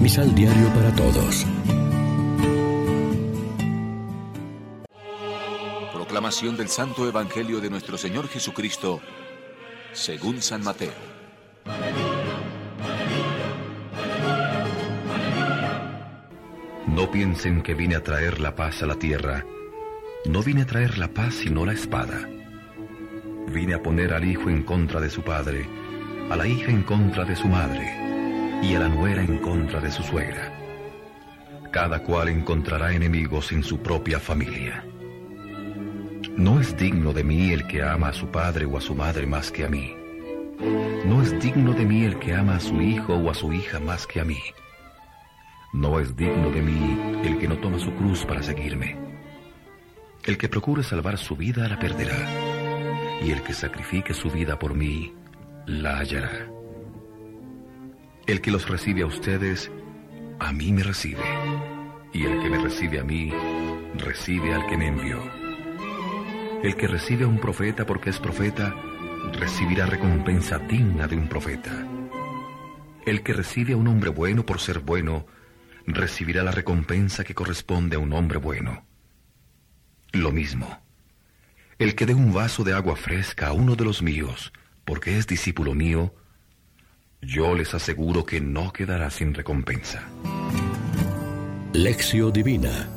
Misal Diario para Todos. Proclamación del Santo Evangelio de nuestro Señor Jesucristo, según San Mateo. No piensen que vine a traer la paz a la tierra. No vine a traer la paz sino la espada. Vine a poner al hijo en contra de su padre, a la hija en contra de su madre, y a la nuera en contra de su suegra. Cada cual encontrará enemigos en su propia familia. No es digno de mí el que ama a su padre o a su madre más que a mí. No es digno de mí el que ama a su hijo o a su hija más que a mí. No es digno de mí el que no toma su cruz para seguirme. El que procure salvar su vida la perderá, y el que sacrifique su vida por mí la hallará. El que los recibe a ustedes, a mí me recibe, y el que me recibe a mí, recibe al que me envió. El que recibe a un profeta porque es profeta, recibirá recompensa digna de un profeta. El que recibe a un hombre bueno por ser bueno, recibirá la recompensa que corresponde a un hombre bueno. Lo mismo, el que dé un vaso de agua fresca a uno de los míos, porque es discípulo mío, yo les aseguro que no quedará sin recompensa. Lección Divina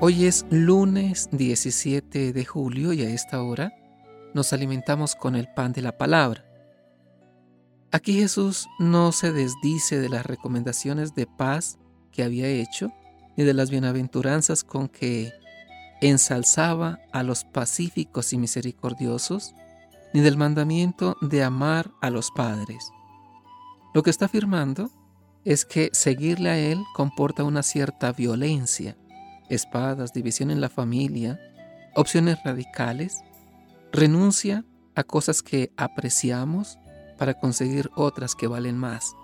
Hoy es lunes 17 de julio y a esta hora nos alimentamos con el pan de la palabra. Aquí Jesús no se desdice de las recomendaciones de paz que había hecho, ni de las bienaventuranzas con que ensalzaba a los pacíficos y misericordiosos, ni del mandamiento de amar a los padres. Lo que está afirmando es que seguirle a Él comporta una cierta violencia, espadas, división en la familia, opciones radicales, renuncia a cosas que apreciamos para conseguir otras que valen más.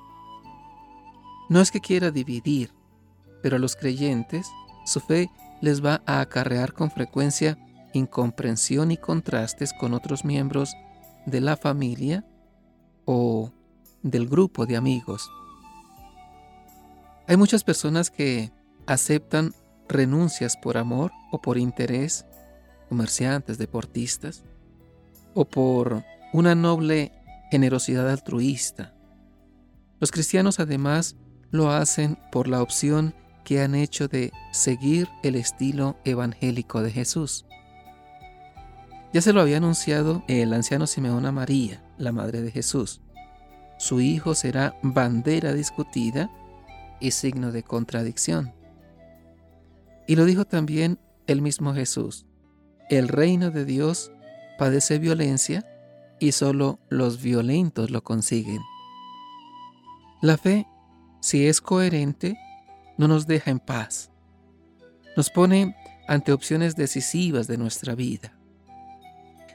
No es que quiera dividir, pero a los creyentes su fe les va a acarrear con frecuencia incomprensión y contrastes con otros miembros de la familia o del grupo de amigos. Hay muchas personas que aceptan renuncias por amor o por interés, comerciantes, deportistas, o por una noble generosidad altruista. Los cristianos además lo hacen por la opción que han hecho de seguir el estilo evangélico de Jesús. Ya se lo había anunciado el anciano Simeón a María, la madre de Jesús. Su hijo será bandera discutida y signo de contradicción. Y lo dijo también el mismo Jesús. El reino de Dios padece violencia y solo los violentos lo consiguen. La fe, si es coherente, no nos deja en paz. Nos pone ante opciones decisivas de nuestra vida.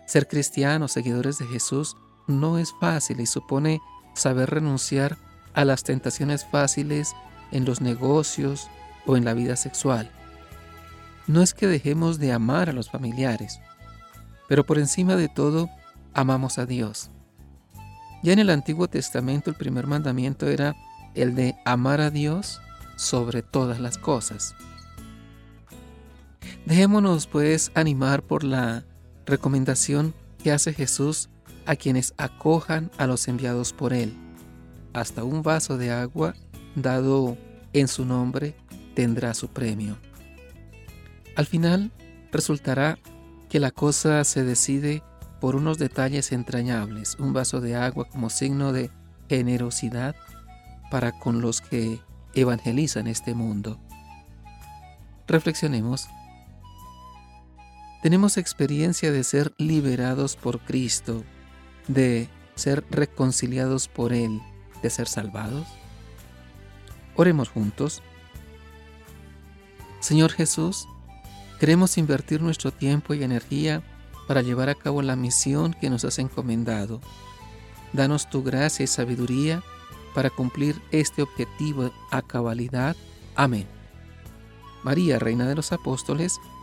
Ser cristianos, seguidores de Jesús, no es fácil y supone saber renunciar a las tentaciones fáciles en los negocios o en la vida sexual. No es que dejemos de amar a los familiares, pero por encima de todo amamos a Dios. Ya en el Antiguo Testamento el primer mandamiento era el de amar a Dios sobre todas las cosas. Dejémonos pues animar por la recomendación que hace Jesús a quienes acojan a los enviados por Él. Hasta un vaso de agua dado en su nombre tendrá su premio. Al final resultará que la cosa se decide por unos detalles entrañables, un vaso de agua como signo de generosidad para con los que evangelizan este mundo. Reflexionemos. ¿Tenemos experiencia de ser liberados por Cristo, de ser reconciliados por Él, de ser salvados? Oremos juntos. Señor Jesús, queremos invertir nuestro tiempo y energía para llevar a cabo la misión que nos has encomendado. Danos tu gracia y sabiduría para cumplir este objetivo a cabalidad. Amén. María, Reina de los Apóstoles,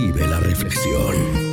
Vive la reflexión.